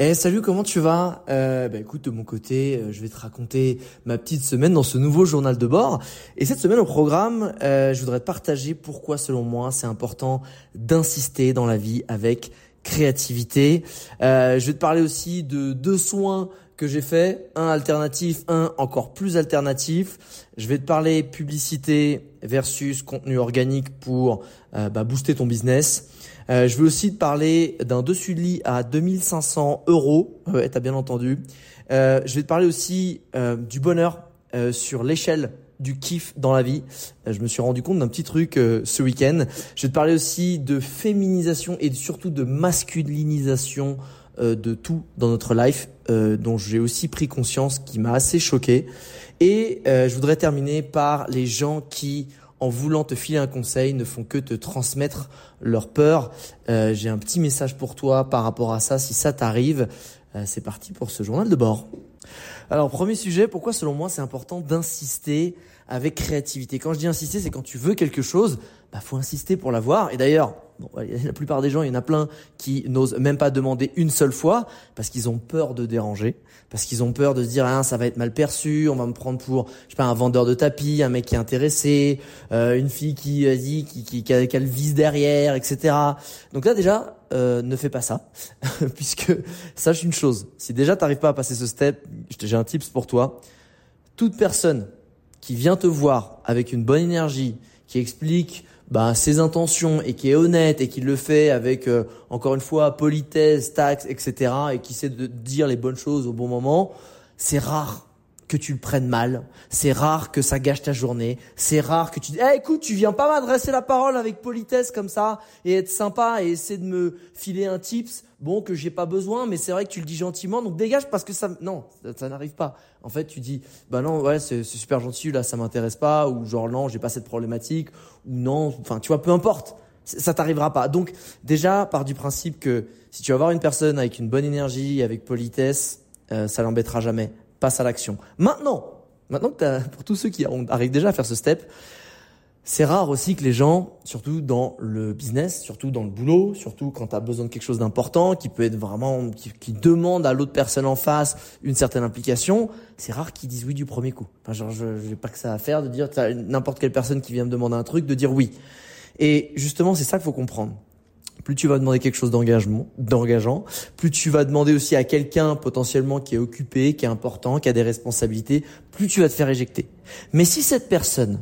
Eh salut, comment tu vas? Euh, bah, Écoute, de mon côté, euh, je vais te raconter ma petite semaine dans ce nouveau journal de bord. Et cette semaine au programme, euh, je voudrais te partager pourquoi, selon moi, c'est important d'insister dans la vie avec créativité. Euh, je vais te parler aussi de deux soins que j'ai fait, un alternatif, un encore plus alternatif. Je vais te parler publicité versus contenu organique pour euh, bah, booster ton business. Euh, je vais aussi te parler d'un dessus de lit à 2500 euros. Ouais, t'as bien entendu. Euh, je vais te parler aussi euh, du bonheur euh, sur l'échelle du kiff dans la vie. Euh, je me suis rendu compte d'un petit truc ce week-end. Je vais te parler aussi de féminisation et surtout de masculinisation de tout dans notre life, dont j'ai aussi pris conscience, qui m'a assez choqué. Et je voudrais terminer par les gens qui en voulant te filer un conseil, ne font que te transmettre leur peur. Euh, J'ai un petit message pour toi par rapport à ça. Si ça t'arrive, euh, c'est parti pour ce journal de bord. Alors, premier sujet, pourquoi selon moi c'est important d'insister avec créativité? Quand je dis insister, c'est quand tu veux quelque chose, bah faut insister pour l'avoir. Et d'ailleurs, bon, la plupart des gens, il y en a plein qui n'osent même pas demander une seule fois parce qu'ils ont peur de déranger, parce qu'ils ont peur de se dire ah ça va être mal perçu, on va me prendre pour je sais pas un vendeur de tapis, un mec qui est intéressé, euh, une fille qui dit qui qui, qui, qui vice derrière, etc. Donc là déjà euh, ne fais pas ça, puisque sache une chose, si déjà t'arrives pas à passer ce step, j'ai un tips pour toi. Toute personne qui vient te voir avec une bonne énergie, qui explique bah, ses intentions et qui est honnête et qui le fait avec, euh, encore une fois, politesse, taxe, etc., et qui sait de dire les bonnes choses au bon moment, c'est rare que tu le prennes mal. C'est rare que ça gâche ta journée. C'est rare que tu dis, eh, écoute, tu viens pas m'adresser la parole avec politesse comme ça et être sympa et essayer de me filer un tips. Bon, que j'ai pas besoin, mais c'est vrai que tu le dis gentiment, donc dégage parce que ça, non, ça, n'arrive pas. En fait, tu dis, bah non, ouais, c'est super gentil, là, ça m'intéresse pas, ou genre non, j'ai pas cette problématique, ou non, enfin, tu vois, peu importe. Ça t'arrivera pas. Donc, déjà, par du principe que si tu vas voir une personne avec une bonne énergie, avec politesse, euh, ça l'embêtera jamais passe à l'action. Maintenant, maintenant que as, pour tous ceux qui arrivent déjà à faire ce step, c'est rare aussi que les gens, surtout dans le business, surtout dans le boulot, surtout quand tu as besoin de quelque chose d'important, qui peut être vraiment, qui, demande à l'autre personne en face une certaine implication, c'est rare qu'ils disent oui du premier coup. Enfin, genre, je n'ai pas que ça à faire de dire n'importe quelle personne qui vient me demander un truc, de dire oui. Et justement, c'est ça qu'il faut comprendre plus tu vas demander quelque chose d'engagement, d'engageant, plus tu vas demander aussi à quelqu'un potentiellement qui est occupé, qui est important, qui a des responsabilités, plus tu vas te faire éjecter. Mais si cette personne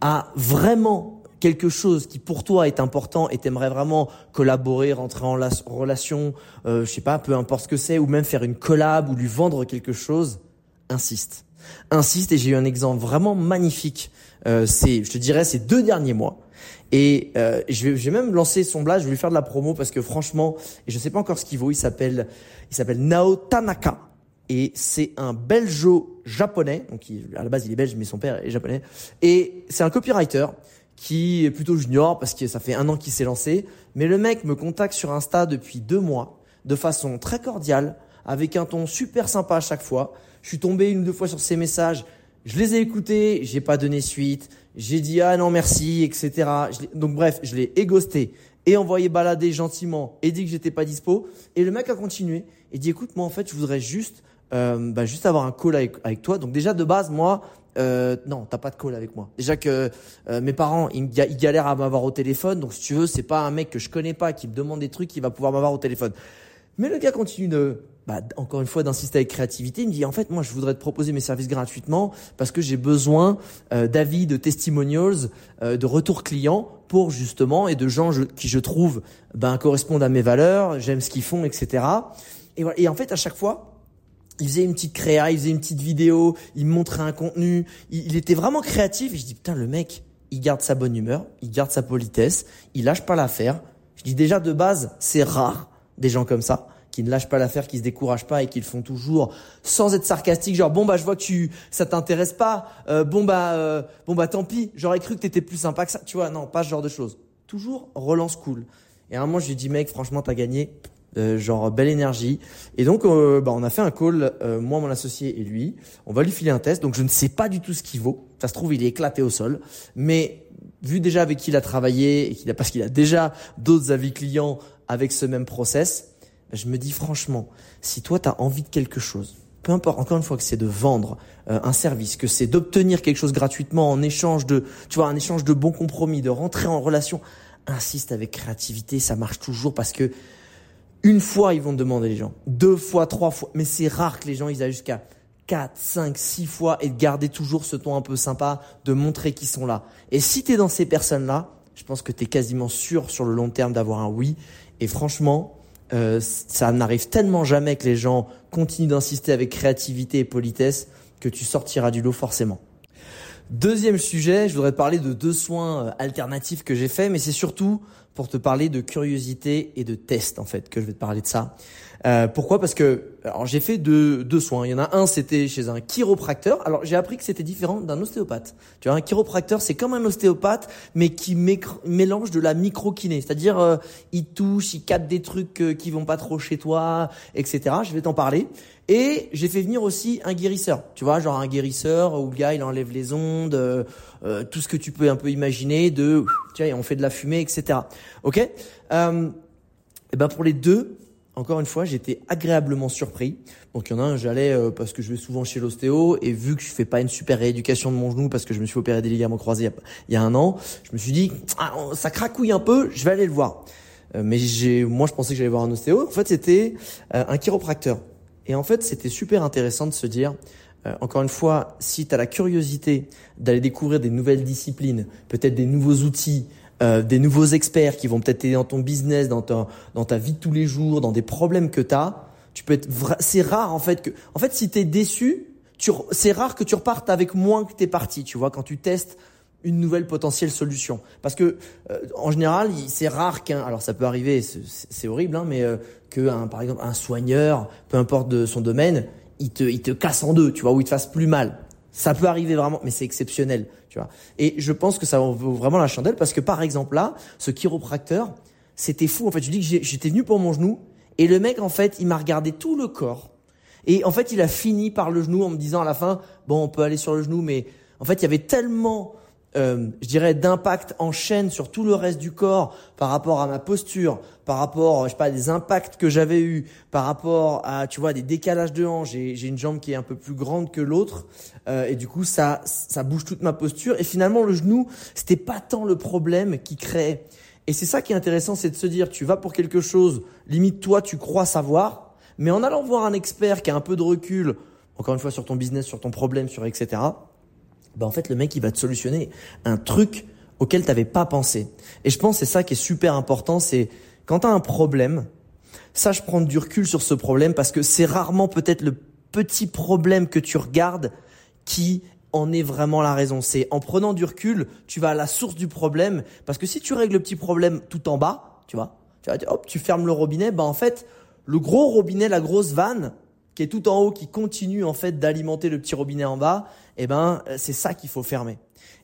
a vraiment quelque chose qui pour toi est important et t'aimerais vraiment collaborer, rentrer en relation, euh, je sais pas, peu importe ce que c'est, ou même faire une collab ou lui vendre quelque chose, insiste. Insiste et j'ai eu un exemple vraiment magnifique. Euh, c'est, je te dirais, ces deux derniers mois. Et euh, je, vais, je, même lancer son blast, je vais lui faire de la promo parce que franchement, et je sais pas encore ce qu'il vaut, il s'appelle il s'appelle Nao Tanaka. Et c'est un belgeo japonais, donc à la base il est belge mais son père est japonais. Et c'est un copywriter qui est plutôt junior parce que ça fait un an qu'il s'est lancé, mais le mec me contacte sur Insta depuis deux mois de façon très cordiale, avec un ton super sympa à chaque fois. Je suis tombé une ou deux fois sur ses messages, je les ai écoutés, j'ai pas donné suite. J'ai dit ah non merci, etc. donc bref, je l'ai égosté et envoyé balader gentiment et dit que j'étais pas dispo. Et le mec a continué et dit écoute moi en fait je voudrais juste euh, bah, juste avoir un call avec, toi. Donc déjà de base moi euh, non t'as pas de call avec moi. Déjà que euh, mes parents ils, ils galèrent à m'avoir au téléphone. Donc si tu veux c'est pas un mec que je connais pas qui me demande des trucs qui va pouvoir m'avoir au téléphone. Mais le gars continue de bah, encore une fois d'insister avec créativité. Il me dit en fait moi je voudrais te proposer mes services gratuitement parce que j'ai besoin euh, d'avis, de testimonials, euh, de retours clients pour justement et de gens qui je trouve ben, correspondent à mes valeurs, j'aime ce qu'ils font, etc. Et, voilà. et en fait à chaque fois il faisait une petite créa, il faisait une petite vidéo, il me montrait un contenu, il, il était vraiment créatif. Et je dis putain le mec, il garde sa bonne humeur, il garde sa politesse, il lâche pas l'affaire. Je dis déjà de base c'est rare des gens comme ça qui ne lâchent pas l'affaire, qui se découragent pas et qui le font toujours sans être sarcastique, genre bon bah je vois que tu ça t'intéresse pas, euh, bon bah euh, bon bah tant pis, j'aurais cru que t'étais plus sympa que ça, tu vois, non, pas ce genre de choses. Toujours relance cool. Et à un moment je lui dis mec, franchement t'as gagné, euh, genre belle énergie. Et donc bah on a fait un call, moi mon associé et lui, on va lui filer un test. Donc je ne sais pas du tout ce qu'il vaut, ça se trouve il est éclaté au sol, mais vu déjà avec qui il a travaillé et qu'il a parce qu'il a déjà d'autres avis clients avec ce même process je me dis franchement, si toi tu as envie de quelque chose, peu importe, encore une fois que c'est de vendre euh, un service, que c'est d'obtenir quelque chose gratuitement en échange de, tu vois, un échange de bons compromis, de rentrer en relation, insiste avec créativité, ça marche toujours parce que une fois ils vont te demander les gens, deux fois, trois fois, mais c'est rare que les gens ils aillent jusqu'à 4, 5, 6 fois et de garder toujours ce ton un peu sympa, de montrer qu'ils sont là. Et si tu es dans ces personnes-là, je pense que tu es quasiment sûr sur le long terme d'avoir un oui. Et franchement, euh, ça n'arrive tellement jamais que les gens continuent d'insister avec créativité et politesse que tu sortiras du lot forcément. Deuxième sujet, je voudrais te parler de deux soins euh, alternatifs que j'ai faits, mais c'est surtout pour te parler de curiosité et de test en fait que je vais te parler de ça. Euh, pourquoi? Parce que alors j'ai fait deux, deux soins. Il y en a un, c'était chez un chiropracteur. Alors j'ai appris que c'était différent d'un ostéopathe. Tu vois, un chiropracteur, c'est comme un ostéopathe, mais qui mélange de la micro-kiné. C'est-à-dire, euh, il touche, il capte des trucs euh, qui vont pas trop chez toi, etc. Je vais t'en parler. Et j'ai fait venir aussi un guérisseur. Tu vois, genre un guérisseur où le gars, il enlève les ondes, euh, euh tout ce que tu peux un peu imaginer de, tu vois, on fait de la fumée, etc. Ok? Euh, Et ben pour les deux, encore une fois, j'étais agréablement surpris. Donc il y en a un, j'allais euh, parce que je vais souvent chez l'ostéo et vu que je fais pas une super rééducation de mon genou parce que je me suis opéré des ligaments croisés il y a, un an, je me suis dit ah, ça cracouille un peu, je vais aller le voir. Euh, mais j'ai, moi je pensais que j'allais voir un ostéo. En fait, c'était euh, un chiropracteur. Et en fait, c'était super intéressant de se dire, encore une fois, si tu as la curiosité d'aller découvrir des nouvelles disciplines, peut-être des nouveaux outils, euh, des nouveaux experts qui vont peut-être t'aider dans ton business, dans ta, dans ta vie de tous les jours, dans des problèmes que tu as, tu peux être c'est rare en fait que en fait si tu es déçu, c'est rare que tu repartes avec moins que tu es parti, tu vois, quand tu testes une nouvelle potentielle solution. Parce que euh, en général, c'est rare qu'un, alors ça peut arriver, c'est horrible, hein, mais euh, que un, par exemple un soigneur, peu importe de son domaine, il te, il te casse en deux, tu vois, ou il te fasse plus mal. Ça peut arriver vraiment, mais c'est exceptionnel, tu vois. Et je pense que ça vaut vraiment la chandelle parce que par exemple là, ce chiropracteur, c'était fou. En fait, je dis que j'étais venu pour mon genou et le mec en fait, il m'a regardé tout le corps et en fait, il a fini par le genou en me disant à la fin, bon, on peut aller sur le genou, mais en fait, il y avait tellement euh, je dirais, d'impact en chaîne sur tout le reste du corps par rapport à ma posture, par rapport, je sais pas, des impacts que j'avais eu, par rapport à, tu vois, des décalages de hanches. J'ai une jambe qui est un peu plus grande que l'autre, euh, et du coup, ça, ça bouge toute ma posture. Et finalement, le genou, c'était pas tant le problème qui crée. Et c'est ça qui est intéressant, c'est de se dire, tu vas pour quelque chose, limite toi, tu crois savoir, mais en allant voir un expert qui a un peu de recul, encore une fois sur ton business, sur ton problème, sur etc bah en fait le mec il va te solutionner un truc auquel tu n'avais pas pensé. Et je pense c'est ça qui est super important, c'est quand tu as un problème, sache prendre du recul sur ce problème parce que c'est rarement peut-être le petit problème que tu regardes qui en est vraiment la raison. C'est en prenant du recul, tu vas à la source du problème parce que si tu règles le petit problème tout en bas, tu vois, tu vas hop, tu fermes le robinet, bah en fait, le gros robinet, la grosse vanne qui est tout en haut qui continue en fait d'alimenter le petit robinet en bas, eh ben euh, c'est ça qu'il faut fermer.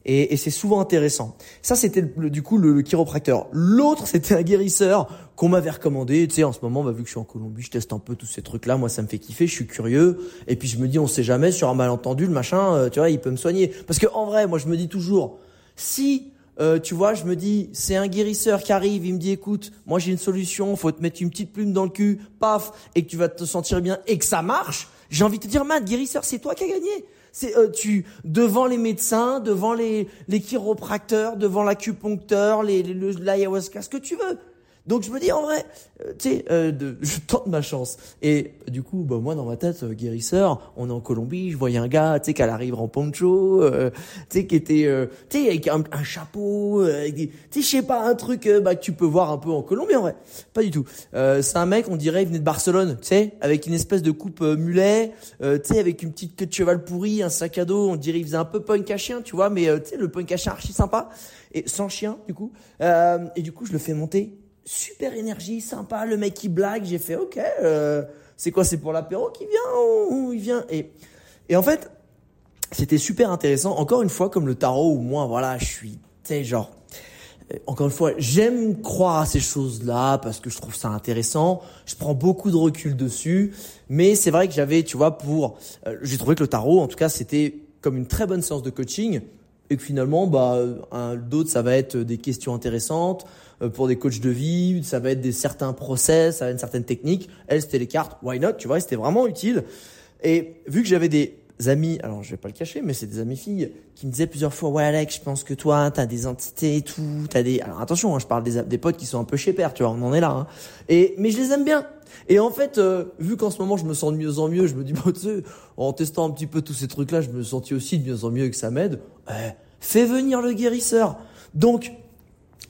Et, et c'est souvent intéressant. Ça c'était du coup le, chiropracteur. L'autre c'était un guérisseur qu'on m'avait recommandé. Tu sais en ce moment bah, vu que je suis en Colombie, je teste un peu tous ces trucs là. Moi ça me fait kiffer, je suis curieux. Et puis je me dis on sait jamais sur un malentendu le machin, euh, tu vois il peut me soigner. Parce que en vrai moi je me dis toujours si euh, tu vois, je me dis, c'est un guérisseur qui arrive, il me dit, écoute, moi j'ai une solution, faut te mettre une petite plume dans le cul, paf, et que tu vas te sentir bien, et que ça marche. J'ai envie de te dire, man, guérisseur, c'est toi qui as gagné. C'est euh, tu devant les médecins, devant les les chiropracteurs, devant l'acupuncteur, les, l'ayahuasca, ce que tu veux. Donc je me dis en vrai, euh, tu sais, euh, je tente ma chance. Et du coup, bah, moi dans ma tête, euh, guérisseur, on est en Colombie, je voyais un gars, tu sais, qui arrive en poncho, euh, tu sais, qui était, tu sais, avec un, chapeau, avec des, tu sais, je sais pas, un truc bah, que tu peux voir un peu en Colombie en vrai. Pas du tout. c'est un mec, on dirait, il venait de Barcelone, tu sais, avec une espèce de coupe mulet, tu sais, avec une petite queue de cheval pourri, un sac à dos, on dirait, il faisait un peu punk à chien, tu vois, mais tu sais, le punk à chien archi sympa, et sans chien du coup. et du coup, je le fais monter super énergie, sympa, le mec qui blague, j'ai fait ok, euh, c'est quoi, c'est pour l'apéro qui vient ou il vient? Et, et en fait, c'était super intéressant. Encore une fois, comme le tarot, où moi, voilà, je suis, tu sais, genre, euh, encore une fois, j'aime croire à ces choses-là parce que je trouve ça intéressant. Je prends beaucoup de recul dessus, mais c'est vrai que j'avais, tu vois, pour, euh, j'ai trouvé que le tarot, en tout cas, c'était comme une très bonne séance de coaching et que finalement, bah, d'autres, ça va être des questions intéressantes euh, pour des coachs de vie, ça va être des certains process, ça va être une certaine technique. Elle, c'était les cartes, why not, tu vois, c'était vraiment utile. Et vu que j'avais des amis, alors je vais pas le cacher, mais c'est des amis filles qui me disaient plusieurs fois, ouais Alex, je pense que toi, t'as des entités et tout, t'as des, alors attention, hein, je parle des, des potes qui sont un peu chez père, tu vois, on en est là, hein. Et mais je les aime bien. Et en fait, euh, vu qu'en ce moment je me sens de mieux en mieux, je me dis, bah, tu sais, en testant un petit peu tous ces trucs-là, je me sentis aussi de mieux en mieux et que ça m'aide. Eh, fais venir le guérisseur. Donc,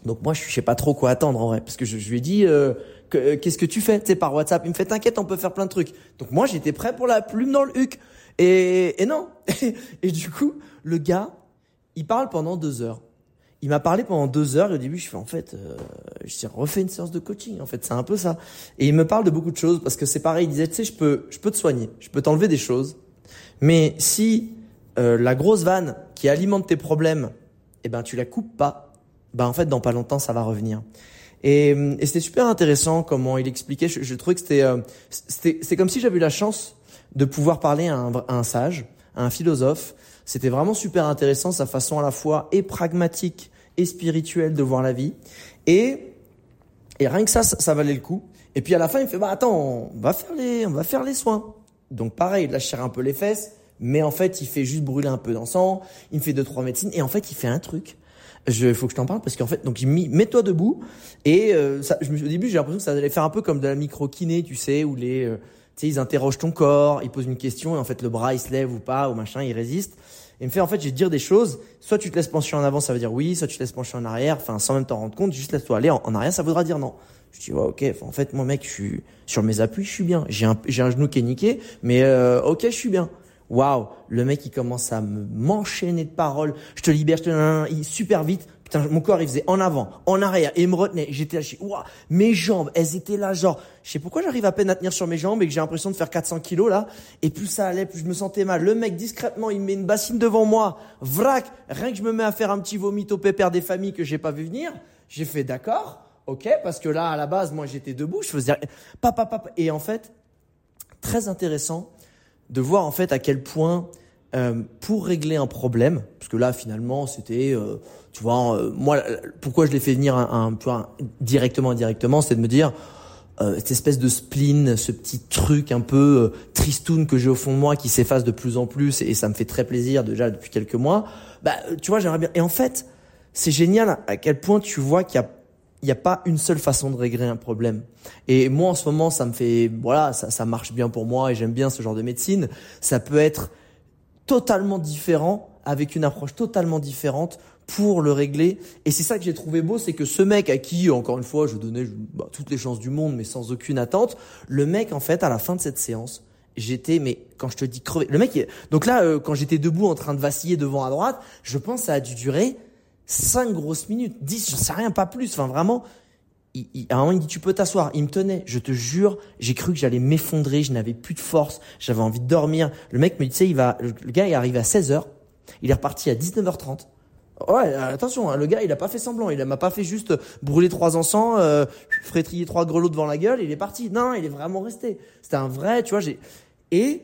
donc moi je sais pas trop quoi attendre en vrai, parce que je, lui ai dit. Euh, euh, qu'est-ce que tu fais Tu sais, par WhatsApp, il me fait t'inquiète, on peut faire plein de trucs. Donc moi, j'étais prêt pour la plume dans le huc. Et, et non. et du coup, le gars, il parle pendant deux heures. Il m'a parlé pendant deux heures et au début je fais en fait, euh, je refait une séance de coaching en fait, c'est un peu ça. Et il me parle de beaucoup de choses parce que c'est pareil, il disait tu sais je peux, je peux te soigner, je peux t'enlever des choses, mais si euh, la grosse vanne qui alimente tes problèmes, eh ben tu la coupes pas, ben en fait dans pas longtemps ça va revenir. Et, et c'était super intéressant comment il expliquait. Je, je trouvais que c'était, euh, c'est comme si j'avais eu la chance de pouvoir parler à un, à un sage, à un philosophe. C'était vraiment super intéressant, sa façon à la fois et pragmatique et spirituelle de voir la vie. Et, et rien que ça, ça, valait le coup. Et puis à la fin, il me fait, bah attends, on va faire les, on va faire les soins. Donc pareil, il lâche un peu les fesses, mais en fait, il fait juste brûler un peu d'encens, il me fait deux, trois médecines, et en fait, il fait un truc. Je, faut que je t'en parle parce qu'en fait, donc il me mets-toi debout et euh, ça, je au début j'ai l'impression que ça allait faire un peu comme de la micro kiné, tu sais, où les, euh, sais, ils interrogent ton corps, ils posent une question et en fait le bras il se lève ou pas ou machin, il résiste. Et me fait en fait, je vais te dire des choses. Soit tu te laisses pencher en avant, ça veut dire oui. Soit tu te laisses pencher en arrière, enfin sans même t'en rendre compte, juste laisse-toi aller en, arrière, ça voudra dire non. Je dis ouais, ok. En fait, moi mec, je suis sur mes appuis, je suis bien. J'ai un j'ai un genou qui est niqué, mais euh, ok, je suis bien. Waouh, le mec il commence à me m'enchaîner de paroles. Je te libère, je te il super vite. Putain, mon corps, il faisait en avant, en arrière, et il me retenait. J'étais là, ouah, mes jambes, elles étaient là, genre, je sais pourquoi j'arrive à peine à tenir sur mes jambes et que j'ai l'impression de faire 400 kilos, là. Et plus ça allait, plus je me sentais mal. Le mec, discrètement, il met une bassine devant moi. Vrac. Rien que je me mets à faire un petit vomit au pépère des familles que j'ai pas vu venir. J'ai fait d'accord. Ok. Parce que là, à la base, moi, j'étais debout. Je faisais, papa, papa. Et en fait, très intéressant de voir, en fait, à quel point, euh, pour régler un problème, parce que là finalement c'était, euh, tu vois, euh, moi pourquoi je l'ai fait venir un, un, directement indirectement, c'est de me dire cette espèce de spleen, ce petit truc un peu tristoun que j'ai au fond de moi qui s'efface de plus en plus et, ça me fait très plaisir déjà depuis quelques mois. Bah tu vois j'aimerais bien. Et en fait c'est génial à quel point tu vois qu'il y a il n'y a pas une seule façon de régler un problème. Et moi, en ce moment, ça me fait, voilà, ça, ça marche bien pour moi et j'aime bien ce genre de médecine. Ça peut être totalement différent, avec une approche totalement différente pour le régler. Et c'est ça que j'ai trouvé beau, c'est que ce mec à qui, encore une fois, je donnais bah, toutes les chances du monde, mais sans aucune attente, le mec, en fait, à la fin de cette séance, j'étais, mais quand je te dis crevé, le mec, donc là, euh, quand j'étais debout en train de vaciller devant à droite, je pense que ça a dû durer cinq grosses minutes, 10, je sais rien, pas plus. Enfin, vraiment, à un moment, il dit tu peux t'asseoir. Il me tenait. Je te jure, j'ai cru que j'allais m'effondrer. Je n'avais plus de force. J'avais envie de dormir. Le mec me dit, tu sais, il va, le gars est arrivé à 16 h Il est reparti à 19h30. Ouais, attention, hein, le gars, il a pas fait semblant. Il m'a pas fait juste brûler trois encens, euh, trois grelots devant la gueule. il est parti. Non, il est vraiment resté. C'était un vrai, tu vois. J'ai et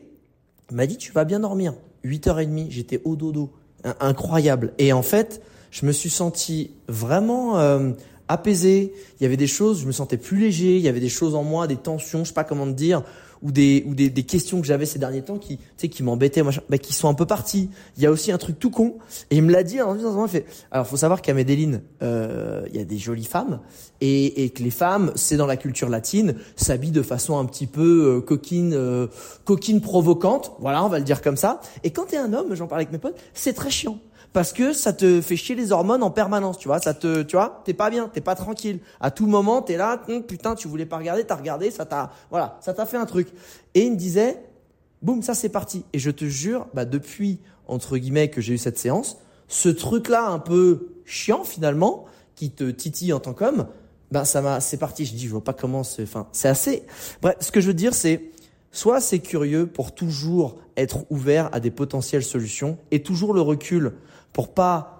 il m'a dit tu vas bien dormir. 8h30, j'étais au dodo. Incroyable. Et en fait, je me suis senti vraiment euh, apaisé. Il y avait des choses, je me sentais plus léger. Il y avait des choses en moi, des tensions, je sais pas comment te dire, ou des ou des, des questions que j'avais ces derniers temps qui, tu sais, qui m'embêtaient, bah, qui sont un peu parties. Il y a aussi un truc tout con. Et il me l'a dit. Alors, il fait. Alors, faut savoir qu'à Medellin, euh, il y a des jolies femmes et, et que les femmes, c'est dans la culture latine, s'habillent de façon un petit peu euh, coquine, euh, coquine provocante. Voilà, on va le dire comme ça. Et quand t'es un homme, j'en parlais avec mes potes, c'est très chiant parce que ça te fait chier les hormones en permanence, tu vois. Ça te, tu vois, t'es pas bien, t'es pas tranquille. À tout moment, t'es là, hum, putain, tu voulais pas regarder, t'as regardé, ça t'a, voilà, ça t'a fait un truc. Et il me disait, boum, ça c'est parti. Et je te jure, bah depuis entre guillemets que j'ai eu cette séance, ce truc-là un peu chiant finalement, qui te titille en tant qu'homme, ben ça m'a, c'est parti. Je dis, je vois pas comment c'est. Enfin, c'est assez. Bref, ce que je veux dire, c'est soit c'est curieux pour toujours être ouvert à des potentielles solutions et toujours le recul pour pas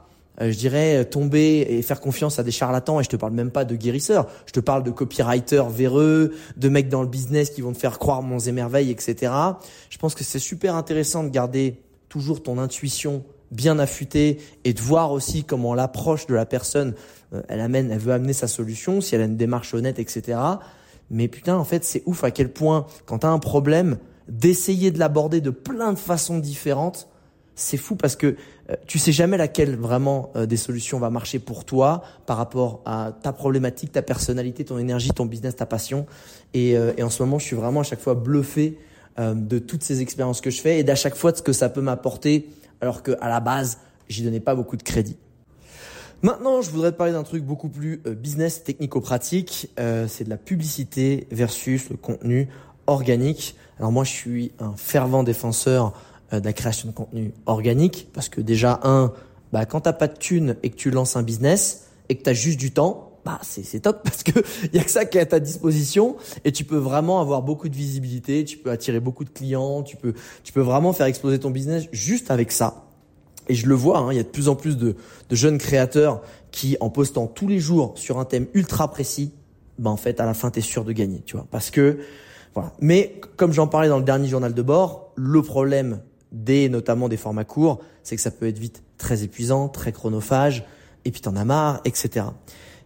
euh, je dirais, tomber et faire confiance à des charlatans. Et je te parle même pas de guérisseurs. Je te parle de copywriters véreux, de mecs dans le business qui vont te faire croire monts et merveilles, etc. Je pense que c'est super intéressant de garder toujours ton intuition bien affûtée et de voir aussi comment l'approche de la personne, euh, elle amène, elle veut amener sa solution, si elle a une démarche honnête, etc. Mais putain, en fait, c'est ouf à quel point, quand tu as un problème, d'essayer de l'aborder de plein de façons différentes, c'est fou parce que tu sais jamais laquelle vraiment euh, des solutions va marcher pour toi par rapport à ta problématique, ta personnalité, ton énergie, ton business, ta passion. Et, euh, et en ce moment, je suis vraiment à chaque fois bluffé de toutes ces expériences que je fais et d'à chaque fois de ce que ça peut m'apporter, alors que à la base, j'y donnais pas beaucoup de crédit. Maintenant, je voudrais te parler d'un truc beaucoup plus business technico-pratique. c'est de la publicité versus le contenu organique. Alors moi, je suis un fervent défenseur euh, de la création de contenu organique parce que déjà un bah quand t'as pas de thunes et que tu lances un business et que tu as juste du temps bah c'est top parce que y a que ça qui est à ta disposition et tu peux vraiment avoir beaucoup de visibilité, tu peux attirer beaucoup de clients, tu peux tu peux vraiment faire exploser ton business juste avec ça. Et je le vois, hein, il y a de plus en plus de, de jeunes créateurs qui, en postant tous les jours sur un thème ultra précis, bah en fait, à la fin, tu es sûr de gagner, tu vois. Parce que, voilà. Mais comme j'en parlais dans le dernier journal de bord, le problème des notamment des formats courts, c'est que ça peut être vite très épuisant, très chronophage, et puis t'en as marre, etc.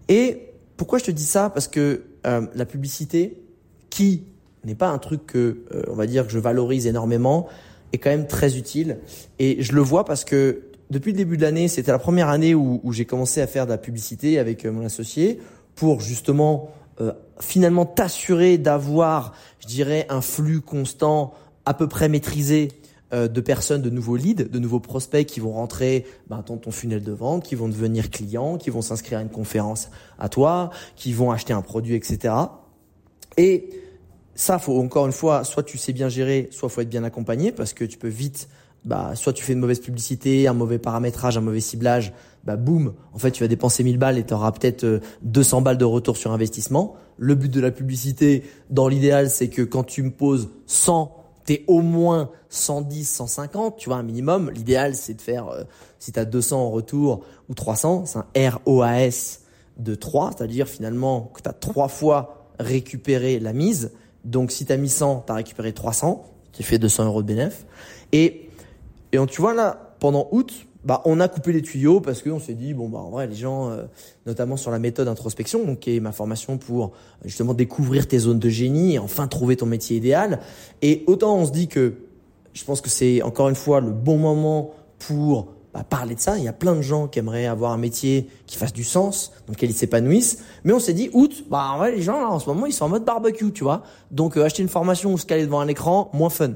Et pourquoi je te dis ça? Parce que euh, la publicité, qui n'est pas un truc que euh, on va dire que je valorise énormément, est quand même très utile. Et je le vois parce que depuis le début de l'année, c'était la première année où, j'ai commencé à faire de la publicité avec euh, mon associé pour justement finalement t'assurer d'avoir, je dirais, un flux constant à peu près maîtrisé euh, de personnes, de nouveaux leads, de nouveaux prospects qui vont rentrer ben, dans ton funnel de vente, qui vont devenir clients, qui vont s'inscrire à une conférence à toi, qui vont acheter un produit, etc. Et ça, faut encore une fois, soit tu sais bien gérer, soit faut être bien accompagné parce que tu peux vite, bah, soit tu fais une mauvaise publicité, un mauvais paramétrage, un mauvais ciblage, bah boum, en fait tu vas dépenser 1000 balles et tu auras peut-être 200 euh, balles de retour sur investissement. Le but de la publicité, dans l'idéal, c'est que quand tu me poses 100 au moins 110, 150, tu vois, un minimum. L'idéal, c'est de faire, euh, si tu as 200 en retour ou 300, c'est un ROAS de 3, c'est-à-dire finalement que tu as trois fois récupéré la mise. Donc si tu as mis 100, tu as récupéré 300, tu fais 200 euros de bénéfice. Et, et tu vois là, pendant août, bah, on a coupé les tuyaux parce qu'on s'est dit bon bah en vrai les gens euh, notamment sur la méthode introspection donc qui est ma formation pour justement découvrir tes zones de génie et enfin trouver ton métier idéal. Et autant on se dit que je pense que c'est encore une fois le bon moment pour bah, parler de ça. Il y a plein de gens qui aimeraient avoir un métier qui fasse du sens dans lequel ils s'épanouissent. Mais on s'est dit août bah en vrai les gens là en ce moment ils sont en mode barbecue tu vois. Donc euh, acheter une formation ou se caler devant un écran moins fun.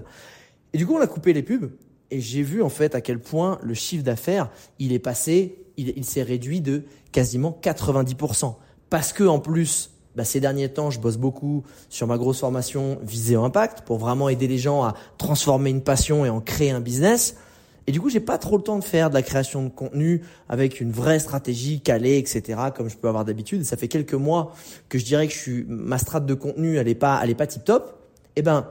Et du coup on a coupé les pubs et j'ai vu en fait à quel point le chiffre d'affaires, il est passé, il, s'est réduit de quasiment 90%. Parce que en plus, bah, ces derniers temps, je bosse beaucoup sur ma grosse formation Viséo Impact pour vraiment aider les gens à transformer une passion et en créer un business. Et du coup, j'ai pas trop le temps de faire de la création de contenu avec une vraie stratégie calée, etc., comme je peux avoir d'habitude. Ça fait quelques mois que je dirais que je suis, ma strate de contenu, elle est pas, elle est pas tip top. Eh ben,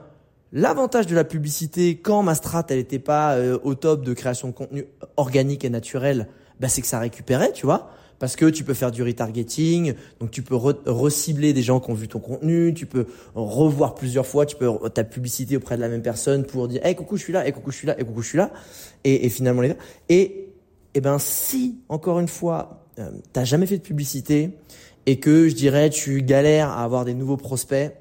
L'avantage de la publicité, quand ma strat elle était pas euh, au top de création de contenu organique et naturel, bah, c'est que ça récupérait, tu vois. Parce que tu peux faire du retargeting, donc tu peux recibler des gens qui ont vu ton contenu, tu peux revoir plusieurs fois, tu peux ta publicité auprès de la même personne pour dire, hey coucou je suis là, hey coucou je suis là, hey coucou je suis là, et, et finalement les et et ben si encore une fois euh, t'as jamais fait de publicité et que je dirais tu galères à avoir des nouveaux prospects,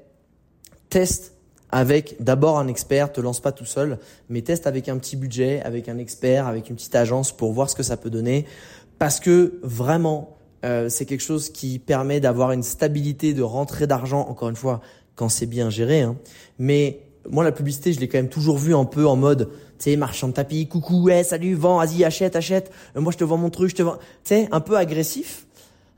teste avec d'abord un expert, te lance pas tout seul, mais teste avec un petit budget, avec un expert, avec une petite agence pour voir ce que ça peut donner. Parce que vraiment, euh, c'est quelque chose qui permet d'avoir une stabilité de rentrée d'argent, encore une fois, quand c'est bien géré. Hein. Mais moi, la publicité, je l'ai quand même toujours vu un peu en mode, tu sais, marchand de tapis, coucou, ouais, salut, vends, vas-y, achète, achète. Euh, moi, je te vends mon truc, je te vends. Tu sais, un peu agressif.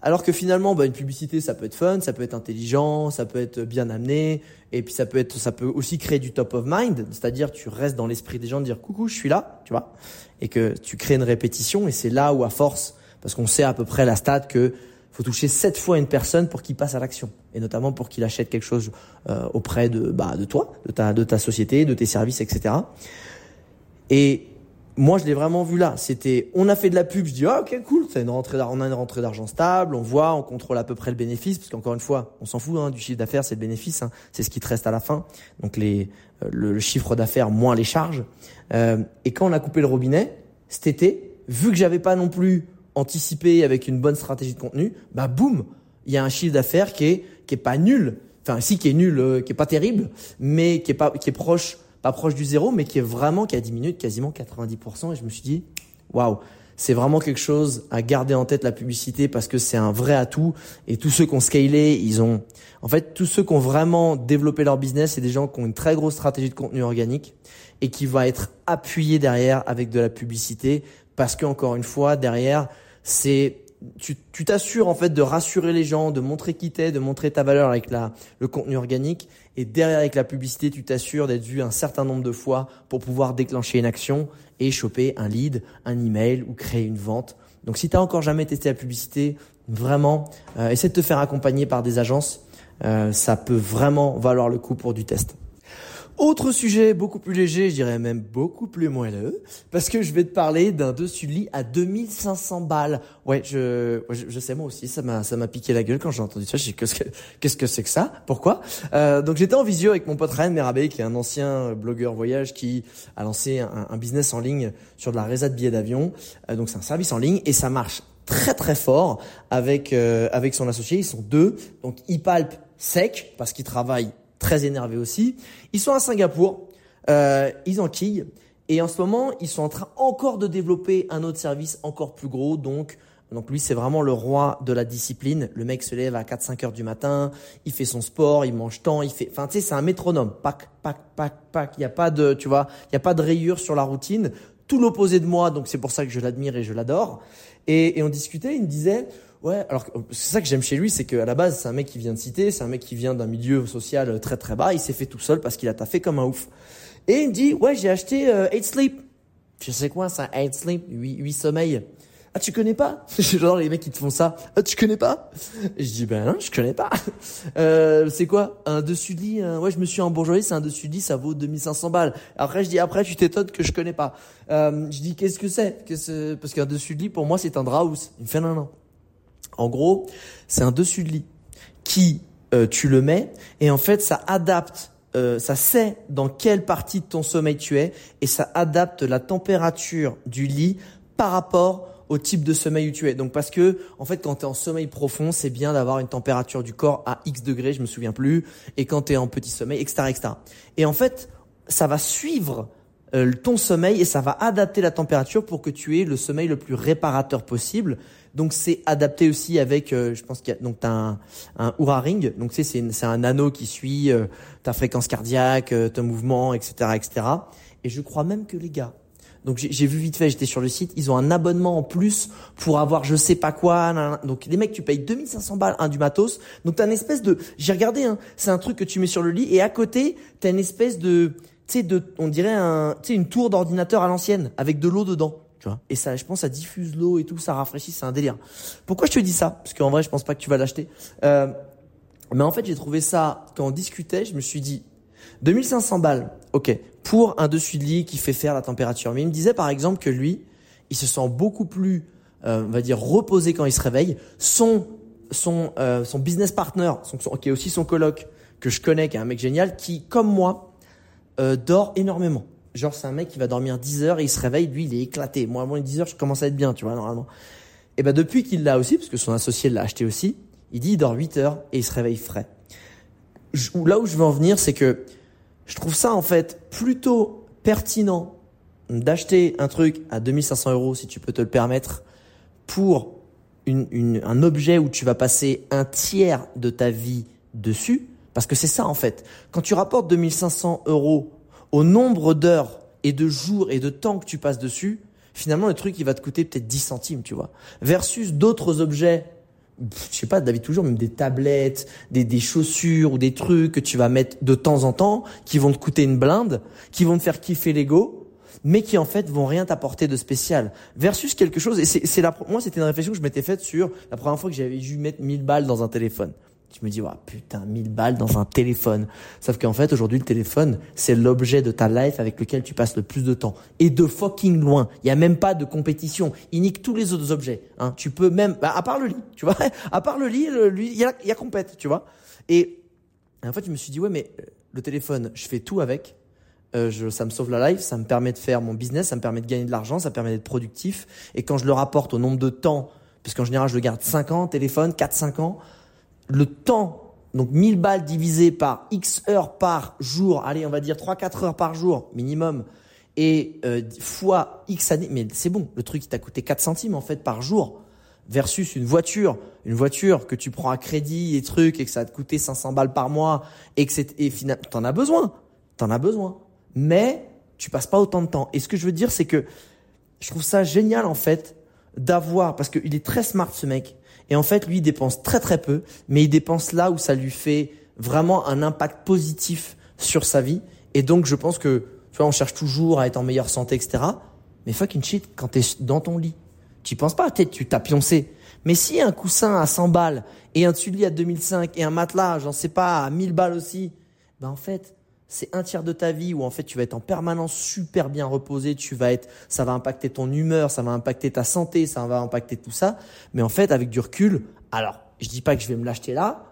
Alors que finalement, bah, une publicité, ça peut être fun, ça peut être intelligent, ça peut être bien amené, et puis ça peut être, ça peut aussi créer du top of mind, c'est-à-dire tu restes dans l'esprit des gens de dire coucou, je suis là, tu vois, et que tu crées une répétition, et c'est là où à force, parce qu'on sait à peu près la stat que faut toucher sept fois une personne pour qu'il passe à l'action, et notamment pour qu'il achète quelque chose euh, auprès de bah, de toi, de ta de ta société, de tes services, etc. Et moi, je l'ai vraiment vu là. C'était, on a fait de la pub. Je dis, oh, ok, cool. Une rentrée on a une rentrée d'argent stable. On voit, on contrôle à peu près le bénéfice, parce qu'encore une fois, on s'en fout hein, du chiffre d'affaires, c'est le bénéfice. Hein. c'est ce qui te reste à la fin. Donc les, euh, le, chiffre d'affaires moins les charges. Euh, et quand on a coupé le robinet cet été, vu que j'avais pas non plus anticipé avec une bonne stratégie de contenu, bah boum, il y a un chiffre d'affaires qui est qui est pas nul. Enfin, si qui est nul, euh, qui est pas terrible, mais qui est pas qui est proche pas proche du zéro, mais qui est vraiment, qui a diminué de quasiment 90%. Et je me suis dit, waouh, c'est vraiment quelque chose à garder en tête la publicité parce que c'est un vrai atout. Et tous ceux qui ont scalé, ils ont, en fait, tous ceux qui ont vraiment développé leur business, c'est des gens qui ont une très grosse stratégie de contenu organique et qui va être appuyé derrière avec de la publicité parce que encore une fois, derrière, c'est tu t'assures en fait de rassurer les gens, de montrer qui t'es, de montrer ta valeur avec le contenu organique. Et derrière avec la publicité, tu t'assures d'être vu un certain nombre de fois pour pouvoir déclencher une action et choper un lead, un email ou créer une vente. Donc si tu encore jamais testé la publicité, vraiment, euh, essaie de te faire accompagner par des agences. Euh, ça peut vraiment valoir le coup pour du test. Autre sujet beaucoup plus léger, je dirais même beaucoup plus moelleux, parce que je vais te parler d'un dessus lit à 2500 balles. Ouais, je, je, sais moi aussi, ça m'a, ça m'a piqué la gueule quand j'ai entendu ça. Je dis qu'est-ce que, qu'est-ce que c'est que ça? Pourquoi? Euh, Donc j'étais en visio avec mon pote Ryan Merabé, qui est un ancien blogueur voyage qui a lancé un, un business en ligne sur de la résa de billets d'avion. Euh, donc c'est un service en ligne et ça marche très très fort avec euh, avec son associé. Ils sont deux, donc ils palpent sec parce qu'ils travaillent très énervés aussi. Ils sont à Singapour, euh, ils enquillent, et en ce moment, ils sont en train encore de développer un autre service encore plus gros. Donc, donc lui, c'est vraiment le roi de la discipline. Le mec se lève à 4-5 heures du matin, il fait son sport, il mange tant, il fait, enfin, tu sais, c'est un métronome. Pac, pac, pac, pac. Il n'y a pas de, tu vois, il n'y a pas de rayures sur la routine. Tout l'opposé de moi, donc c'est pour ça que je l'admire et je l'adore. Et, et on discutait, il me disait, Ouais, alors c'est ça que j'aime chez lui, c'est qu'à la base, c'est un mec qui vient de cité, c'est un mec qui vient d'un milieu social très très bas, il s'est fait tout seul parce qu'il a taffé comme un ouf. Et il me dit, ouais, j'ai acheté euh, 8 Sleep. Je sais quoi, ça, 8 Sleep, 8, 8 sommeils. Ah, tu connais pas? Genre les mecs qui te font ça. Ah, tu connais pas? Je dis, ben non, je connais pas. Euh, c'est quoi? Un dessus de lit Ouais, je me suis embourgeoisé, c'est un dessus de lit, ça vaut 2500 balles. Après, je dis, après, tu t'étonnes que je connais pas. Euh, je dis, qu'est-ce que c'est? Parce qu'un dessus de lit, pour moi, c'est un draus. Il me fait. En gros, c'est un dessus de lit qui euh, tu le mets et en fait ça adapte, euh, ça sait dans quelle partie de ton sommeil tu es et ça adapte la température du lit par rapport au type de sommeil où tu es. Donc parce que en fait quand tu es en sommeil profond, c'est bien d'avoir une température du corps à X degrés, je me souviens plus, et quand tu es en petit sommeil, etc., etc. Et en fait, ça va suivre euh, ton sommeil et ça va adapter la température pour que tu aies le sommeil le plus réparateur possible. Donc c'est adapté aussi avec, euh, je pense qu'il y a donc as un, un Oura Ring, donc c'est c'est un anneau qui suit euh, ta fréquence cardiaque, ton mouvement, etc., etc. Et je crois même que les gars, donc j'ai vu vite fait, j'étais sur le site, ils ont un abonnement en plus pour avoir je sais pas quoi. Donc les mecs, tu payes 2500 balles un du matos. Donc t'as une espèce de, j'ai regardé, hein, c'est un truc que tu mets sur le lit et à côté t'as une espèce de tu sais, de, on dirait un, tu sais, une tour d'ordinateur à l'ancienne avec de l'eau dedans. Tu vois. Et ça, je pense, ça diffuse l'eau et tout, ça rafraîchit, c'est un délire. Pourquoi je te dis ça? Parce qu'en vrai, je pense pas que tu vas l'acheter. Euh, mais en fait, j'ai trouvé ça quand on discutait, je me suis dit 2500 balles, ok, pour un dessus de lit qui fait faire la température. Mais il me disait par exemple que lui, il se sent beaucoup plus, euh, on va dire, reposé quand il se réveille. Son son euh, son business partner, son, qui est aussi son coloc que je connais, qui est un mec génial, qui comme moi euh, dort énormément. Genre, c'est un mec qui va dormir 10 heures et il se réveille, lui, il est éclaté. Moi, avant les 10 heures, je commence à être bien, tu vois, normalement. Et ben, depuis qu'il l'a aussi, parce que son associé l'a acheté aussi, il dit, il dort 8 heures et il se réveille frais. là où je veux en venir, c'est que je trouve ça, en fait, plutôt pertinent d'acheter un truc à 2500 euros, si tu peux te le permettre, pour une, une, un objet où tu vas passer un tiers de ta vie dessus, parce que c'est ça en fait. Quand tu rapportes 2500 euros au nombre d'heures et de jours et de temps que tu passes dessus, finalement le truc il va te coûter peut-être 10 centimes, tu vois. Versus d'autres objets, je sais pas, David toujours, même des tablettes, des, des chaussures ou des trucs que tu vas mettre de temps en temps, qui vont te coûter une blinde, qui vont te faire kiffer l'ego. mais qui en fait vont rien t'apporter de spécial. Versus quelque chose, et c'est la, moi c'était une réflexion que je m'étais faite sur la première fois que j'avais dû mettre 1000 balles dans un téléphone. Je me dis, ouais, putain, 1000 balles dans un téléphone. Sauf qu'en fait, aujourd'hui, le téléphone, c'est l'objet de ta life avec lequel tu passes le plus de temps. Et de fucking loin. Il y a même pas de compétition. Il nique tous les autres objets. Hein. Tu peux même, bah, à part le lit, tu vois. à part le lit, il y a, y a compète, tu vois. Et, en fait, je me suis dit, ouais, mais euh, le téléphone, je fais tout avec. Euh, je, ça me sauve la life, ça me permet de faire mon business, ça me permet de gagner de l'argent, ça me permet d'être productif. Et quand je le rapporte au nombre de temps, puisqu'en général, je le garde 5 ans, téléphone, 4-5 ans, le temps, donc 1000 balles divisé par X heures par jour, allez, on va dire 3-4 heures par jour minimum, et euh, fois X années, mais c'est bon, le truc il t'a coûté 4 centimes en fait par jour, versus une voiture, une voiture que tu prends à crédit et trucs, et que ça va te coûter 500 balles par mois, et que c'est, et finalement, t'en as besoin, t'en as besoin, mais tu passes pas autant de temps. Et ce que je veux dire, c'est que je trouve ça génial en fait d'avoir, parce qu'il est très smart ce mec, et en fait, lui, il dépense très très peu, mais il dépense là où ça lui fait vraiment un impact positif sur sa vie. Et donc, je pense que, tu vois, on cherche toujours à être en meilleure santé, etc. Mais fucking shit, quand t'es dans ton lit, tu penses pas, tu t'as pioncé. Mais si un coussin à 100 balles et un dessus lit à 2005 et un matelas, j'en sais pas, à 1000 balles aussi, ben en fait, c'est un tiers de ta vie où en fait tu vas être en permanence super bien reposé, tu vas être, ça va impacter ton humeur, ça va impacter ta santé, ça va impacter tout ça. Mais en fait, avec du recul, alors, je dis pas que je vais me l'acheter là,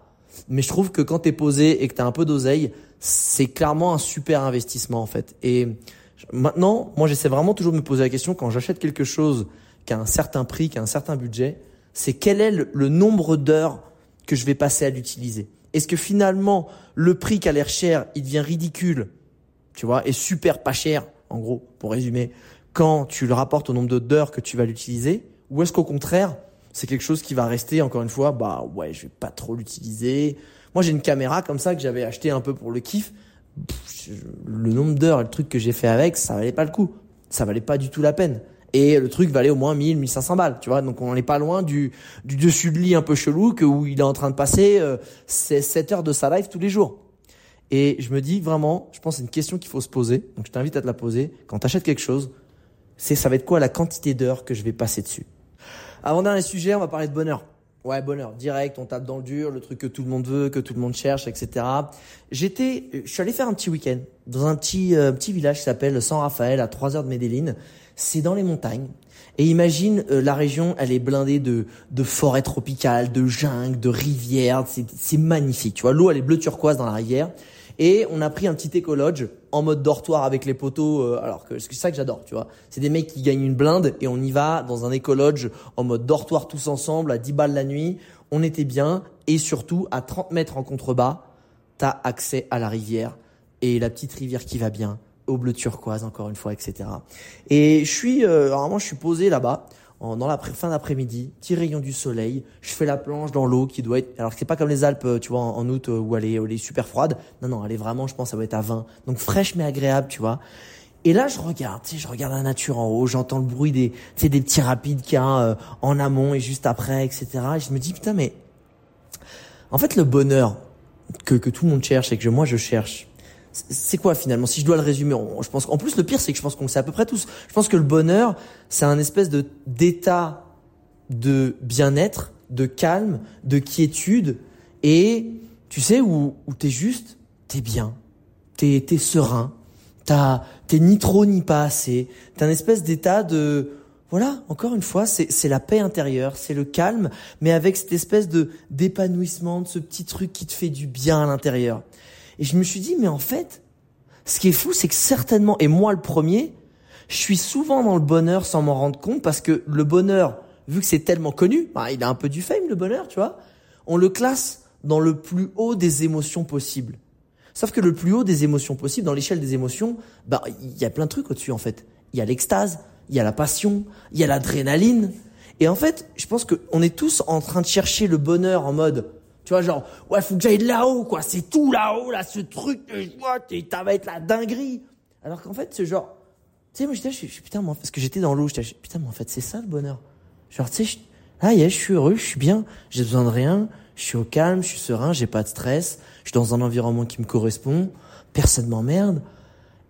mais je trouve que quand tu es posé et que tu as un peu d'oseille, c'est clairement un super investissement en fait. Et maintenant, moi j'essaie vraiment toujours de me poser la question quand j'achète quelque chose qui a un certain prix, qui a un certain budget, c'est quel est le nombre d'heures que je vais passer à l'utiliser? Est-ce que finalement, le prix qui a l'air cher, il devient ridicule, tu vois, et super pas cher, en gros, pour résumer, quand tu le rapportes au nombre d'heures que tu vas l'utiliser, ou est-ce qu'au contraire, c'est quelque chose qui va rester, encore une fois, bah ouais, je vais pas trop l'utiliser. Moi, j'ai une caméra comme ça que j'avais acheté un peu pour le kiff. le nombre d'heures et le truc que j'ai fait avec, ça valait pas le coup. Ça valait pas du tout la peine et le truc valait au moins 1000 1500 balles tu vois. Donc on n'est pas loin du du dessus de lit un peu chelou que où il est en train de passer euh, 7 heures de sa life tous les jours. Et je me dis vraiment je pense c'est une question qu'il faut se poser. Donc je t'invite à te la poser. Quand tu achètes quelque chose c'est ça va être quoi la quantité d'heures que je vais passer dessus? Avant dernier sujet on va parler de bonheur Ouais, bonheur, direct, on tape dans le dur, le truc que tout le monde veut, que tout le monde cherche, etc. J'étais, je suis allé faire un petit week-end dans un petit euh, petit village qui s'appelle San Rafael à 3 heures de Medellin c'est dans les montagnes. Et imagine, euh, la région, elle est blindée de, de forêts tropicales, de jungles, de rivières. C'est magnifique. Tu vois, l'eau, elle est bleu turquoise dans la rivière. Et on a pris un petit écolodge en mode dortoir avec les poteaux. Euh, alors que c'est ça que j'adore, tu vois. C'est des mecs qui gagnent une blinde et on y va dans un écolodge en mode dortoir tous ensemble à 10 balles la nuit. On était bien et surtout à 30 mètres en contrebas, t'as accès à la rivière et la petite rivière qui va bien au bleu turquoise encore une fois, etc. Et je suis, euh, je suis posé là-bas dans la fin d'après-midi, petit rayon du soleil, je fais la planche dans l'eau qui doit être, alors c'est pas comme les Alpes, tu vois, en, août euh, où elle est, elle est super froide. Non, non, elle est vraiment, je pense, ça doit être à 20. Donc fraîche mais agréable, tu vois. Et là, je regarde, tu sais, je regarde la nature en haut, j'entends le bruit des, tu sais, des petits rapides qu'il y a euh, en amont et juste après, etc. Et je me dis, putain, mais en fait, le bonheur que, que tout le monde cherche et que moi je cherche, c'est quoi finalement? Si je dois le résumer, je pense qu'en plus le pire c'est que je pense qu'on le sait à peu près tous. Je pense que le bonheur, c'est un espèce de d'état de bien-être, de calme, de quiétude et tu sais où où t'es juste, t'es bien, t'es t'es serein, t'as t'es ni trop ni pas assez. T'as un espèce d'état de voilà, encore une fois, c'est c'est la paix intérieure, c'est le calme, mais avec cette espèce de d'épanouissement, de ce petit truc qui te fait du bien à l'intérieur. Et je me suis dit, mais en fait, ce qui est fou, c'est que certainement, et moi le premier, je suis souvent dans le bonheur sans m'en rendre compte parce que le bonheur, vu que c'est tellement connu, bah, il a un peu du fame le bonheur, tu vois, on le classe dans le plus haut des émotions possibles. Sauf que le plus haut des émotions possibles, dans l'échelle des émotions, bah, il y a plein de trucs au-dessus, en fait. Il y a l'extase, il y a la passion, il y a l'adrénaline. Et en fait, je pense qu'on est tous en train de chercher le bonheur en mode, tu vois, genre, ouais, faut que j'aille là-haut, quoi. C'est tout là-haut, là, ce truc que je vois, ça va être la dinguerie. Alors qu'en fait, c'est genre, tu sais, moi, j'étais, je suis, putain, moi, parce que j'étais dans l'eau, j'étais, putain, mais en fait, c'est ça le bonheur. Genre, tu sais, là, je suis heureux, je suis bien, j'ai besoin de rien, je suis au calme, je suis serein, j'ai pas de stress, je suis dans un environnement qui me correspond, personne m'emmerde.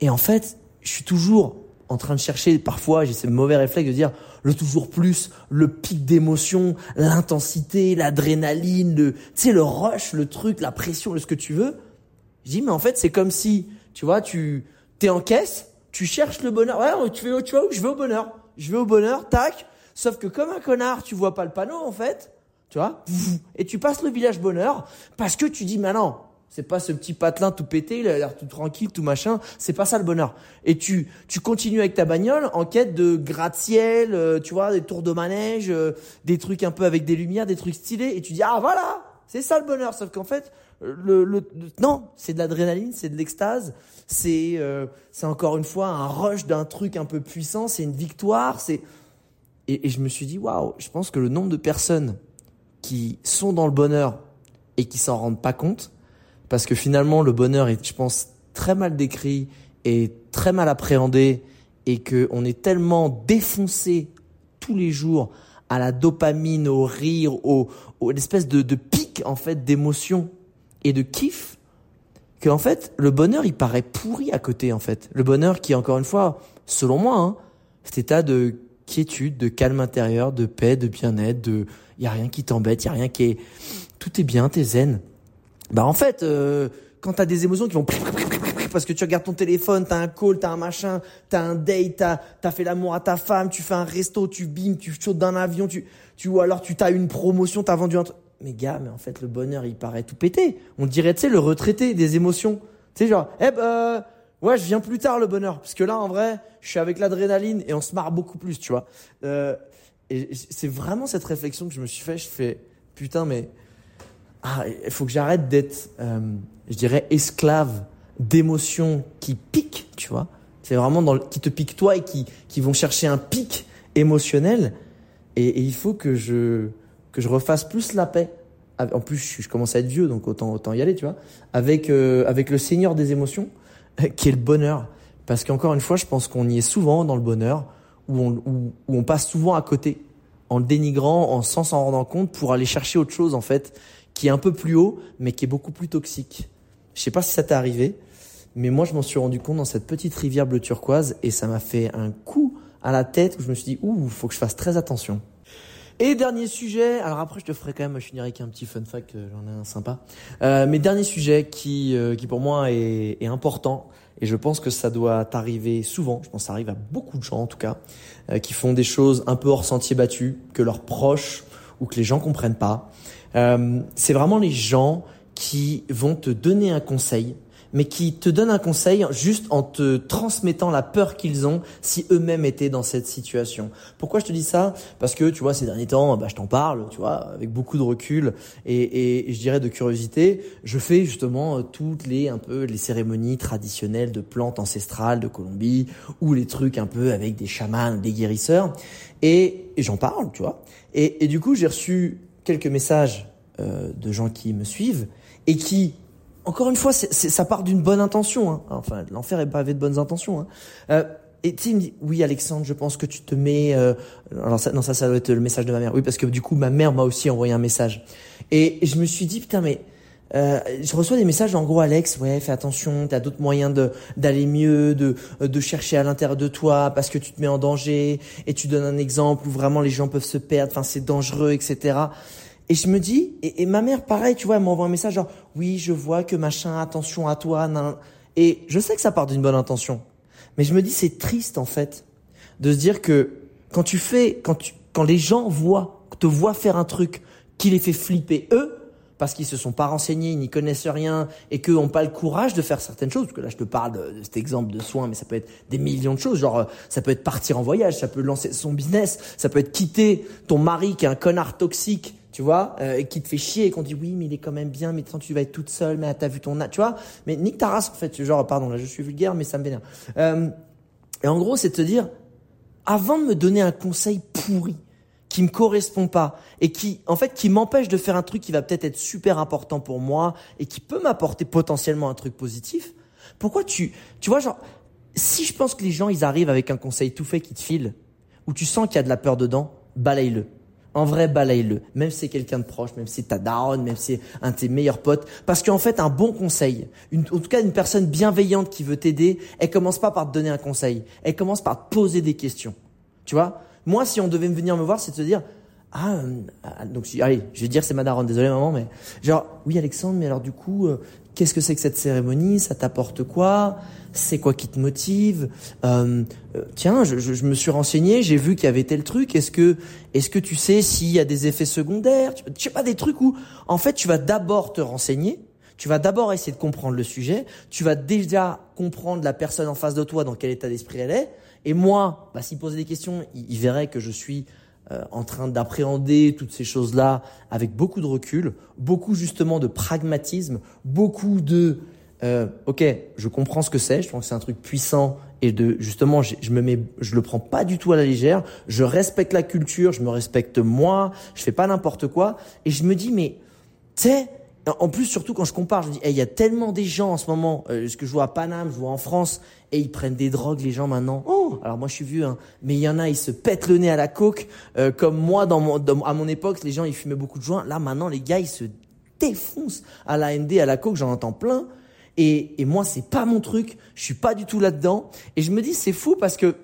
Et en fait, je suis toujours en train de chercher, parfois j'ai ce mauvais réflexe de dire le toujours plus, le pic d'émotion, l'intensité, l'adrénaline, le, tu sais, le rush, le truc, la pression, ce que tu veux. Je dis, mais en fait, c'est comme si, tu vois, tu, t'es en caisse, tu cherches le bonheur. Ouais, tu fais, tu vois où je vais au bonheur? Je vais au bonheur, tac. Sauf que comme un connard, tu vois pas le panneau, en fait. Tu vois? Et tu passes le village bonheur parce que tu dis, mais non, c'est pas ce petit patelin tout pété, il a l'air tout tranquille, tout machin. C'est pas ça le bonheur. Et tu, tu continues avec ta bagnole en quête de gratte-ciel, euh, tu vois, des tours de manège, euh, des trucs un peu avec des lumières, des trucs stylés. Et tu dis, ah voilà, c'est ça le bonheur. Sauf qu'en fait, le, le, non, c'est de l'adrénaline, c'est de l'extase, c'est, euh, c'est encore une fois un rush d'un truc un peu puissant, c'est une victoire, c'est, et, et je me suis dit, waouh, je pense que le nombre de personnes qui sont dans le bonheur et qui s'en rendent pas compte, parce que finalement le bonheur est, je pense, très mal décrit et très mal appréhendé et que on est tellement défoncé tous les jours à la dopamine, au rire, au, au l'espèce de, de pic en fait d'émotion et de kiff que en fait le bonheur il paraît pourri à côté en fait. Le bonheur qui encore une fois, selon moi, hein, cet état de quiétude, de calme intérieur, de paix, de bien-être, de y a rien qui t'embête, y a rien qui est tout est bien, t'es zen. Bah en fait, euh, quand t'as des émotions qui vont parce que tu regardes ton téléphone, t'as un call, t'as un machin, t'as un date, t'as as fait l'amour à ta femme, tu fais un resto, tu bimes, tu sautes d'un avion, tu tu ou alors tu t'as une promotion, t'as vendu un truc. Mais gars, mais en fait le bonheur il paraît tout pété. On dirait tu sais le retraité des émotions. Tu sais genre, eh ben ouais je viens plus tard le bonheur parce que là en vrai je suis avec l'adrénaline et on se marre beaucoup plus, tu vois. Euh, et c'est vraiment cette réflexion que je me suis fait. Je fais putain mais ah, il faut que j'arrête d'être, euh, je dirais, esclave d'émotions qui piquent, tu vois. C'est vraiment dans le, qui te piquent toi et qui, qui vont chercher un pic émotionnel. Et, et, il faut que je, que je refasse plus la paix. En plus, je, commence à être vieux, donc autant, autant y aller, tu vois. Avec, euh, avec le Seigneur des émotions, qui est le bonheur. Parce qu'encore une fois, je pense qu'on y est souvent dans le bonheur, où on, où, où on passe souvent à côté, en le dénigrant, en sans s'en rendant compte, pour aller chercher autre chose, en fait, qui est un peu plus haut, mais qui est beaucoup plus toxique. Je sais pas si ça t'est arrivé, mais moi je m'en suis rendu compte dans cette petite rivière bleu turquoise et ça m'a fait un coup à la tête où je me suis dit ouh, faut que je fasse très attention. Et dernier sujet, alors après je te ferai quand même, je finirai avec un petit fun fact, euh, j'en ai un sympa. Euh, mais dernier sujet qui, euh, qui pour moi est, est, important et je pense que ça doit t'arriver souvent, je pense que ça arrive à beaucoup de gens en tout cas, euh, qui font des choses un peu hors sentier battu, que leurs proches ou que les gens comprennent pas. Euh, c'est vraiment les gens qui vont te donner un conseil, mais qui te donnent un conseil juste en te transmettant la peur qu'ils ont si eux-mêmes étaient dans cette situation. Pourquoi je te dis ça? Parce que tu vois, ces derniers temps, bah, je t'en parle, tu vois, avec beaucoup de recul et, et, je dirais de curiosité. Je fais justement euh, toutes les un peu les cérémonies traditionnelles de plantes ancestrales de Colombie ou les trucs un peu avec des chamans, des guérisseurs et, et j'en parle, tu vois. Et, et du coup, j'ai reçu quelques messages euh, de gens qui me suivent et qui, encore une fois, c'est, ça part d'une bonne intention. Hein. Enfin, l'enfer est pavé de bonnes intentions. Hein. Euh, et tu me dit, oui Alexandre, je pense que tu te mets... Euh... Alors ça, non, ça, ça doit être le message de ma mère. Oui, parce que du coup, ma mère m'a aussi envoyé un message. Et, je me suis dit, putain, mais... Euh, je reçois des messages en gros Alex ouais fais attention t'as d'autres moyens de d'aller mieux de de chercher à l'intérieur de toi parce que tu te mets en danger et tu donnes un exemple où vraiment les gens peuvent se perdre enfin c'est dangereux etc et je me dis, et, ma mère, pareil, tu vois, elle m'envoie un message genre, oui, je vois que machin, attention à toi, nan. Et je sais que ça part d'une bonne intention. Mais je me dis, c'est triste, en fait, de se dire que quand tu fais, quand tu, quand les gens voient, te voient faire un truc qui les fait flipper eux, parce qu'ils se sont pas renseignés, ils n'y connaissent rien et qu'eux n'ont pas le courage de faire certaines choses. Parce que là, je te parle de, cet exemple de soins, mais ça peut être des millions de choses. Genre, euh, ça peut être partir en voyage, ça peut lancer son business, ça peut être quitter ton mari qui est un connard toxique tu vois, euh, qui te fait chier et qu'on dit oui, mais il est quand même bien, mais quand tu vas être toute seule, mais t'as vu ton tu vois, mais nique ta race en fait, genre pardon, là je suis vulgaire, mais ça me vénère. Euh, et en gros, c'est de te dire, avant de me donner un conseil pourri qui me correspond pas et qui, en fait, qui m'empêche de faire un truc qui va peut-être être super important pour moi et qui peut m'apporter potentiellement un truc positif, pourquoi tu, tu vois, genre, si je pense que les gens ils arrivent avec un conseil tout fait qui te file, où tu sens qu'il y a de la peur dedans, balaye-le En vrai, balaye-le. Même si c'est quelqu'un de proche, même si c'est ta daronne, même si c'est un de tes meilleurs potes. Parce qu'en fait, un bon conseil, une, en tout cas une personne bienveillante qui veut t'aider, elle commence pas par te donner un conseil. Elle commence par te poser des questions. Tu vois? Moi, si on devait venir me voir, c'est de se dire, ah, euh, donc allez, je vais dire c'est ma daronne, désolé maman, mais genre, oui Alexandre, mais alors du coup, euh, qu'est-ce que c'est que cette cérémonie? Ça t'apporte quoi? C'est quoi qui te motive euh, euh, Tiens, je, je, me suis renseigné, j'ai vu qu'il y avait tel truc. Est-ce que, est-ce que tu sais s'il y a des effets secondaires Je sais pas des trucs où, en fait, tu vas d'abord te renseigner. Tu vas d'abord essayer de comprendre le sujet. Tu vas déjà comprendre la personne en face de toi, dans quel état d'esprit elle est. Et moi, bah, s'il posait des questions, il, il verrait que je suis euh, en train d'appréhender toutes ces choses-là avec beaucoup de recul, beaucoup justement de pragmatisme, beaucoup de euh, ok, je comprends ce que c'est, je pense que c'est un truc puissant et de justement, je, je, me mets, je le prends pas du tout à la légère. Je respecte la culture, je me respecte moi, je fais pas n'importe quoi et je me dis mais tu sais en plus, surtout quand je compare, je me dis, il y a tellement des gens en ce moment, euh, ce que je vois à Paname, je vois en France, et ils prennent des drogues, les gens maintenant. Oh, alors moi je suis vieux, hein, mais il y en a, ils se pètent le nez à la coke, euh, comme moi dans mon, à mon époque, les gens ils fumaient beaucoup de joints. Là maintenant, les gars ils se défoncent à la ND, à la coke, j'en entends plein. Et, et moi c'est pas mon truc, je suis pas du tout là-dedans. Et je me dis c'est fou parce que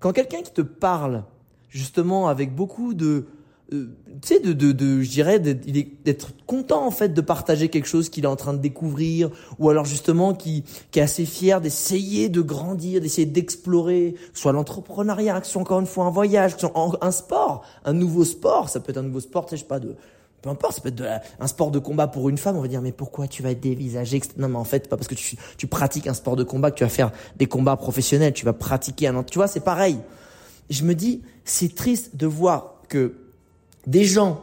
quand quelqu'un qui te parle justement avec beaucoup de euh, tu sais, de, de, de, je dirais, d'être content en fait de partager quelque chose qu'il est en train de découvrir, ou alors justement qui, qui est assez fier d'essayer de grandir, d'essayer d'explorer, soit l'entrepreneuriat, que soit encore une fois un voyage, que soit un sport, un nouveau sport, ça peut être un nouveau sport, tu sais, je sais pas de, peu importe, ça peut être un sport de combat pour une femme, on va dire mais pourquoi tu vas être dévisagé Non mais en fait, pas parce que tu, pratiques un sport de combat que tu vas faire des combats professionnels, tu vas pratiquer un tu vois, c'est pareil. Je me dis, c'est triste de voir que des gens,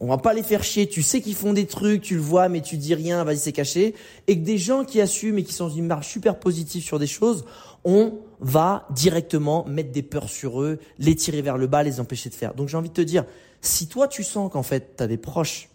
on va pas les faire chier, tu sais qu'ils font des trucs, tu le vois, mais tu dis rien, vas-y, c'est caché, et que des gens qui assument et qui sont dans une marche super positive sur des choses, on va directement mettre des peurs sur eux, les tirer vers le bas, les empêcher de faire. Donc j'ai envie de te dire, si toi tu sens qu'en fait tu as des proches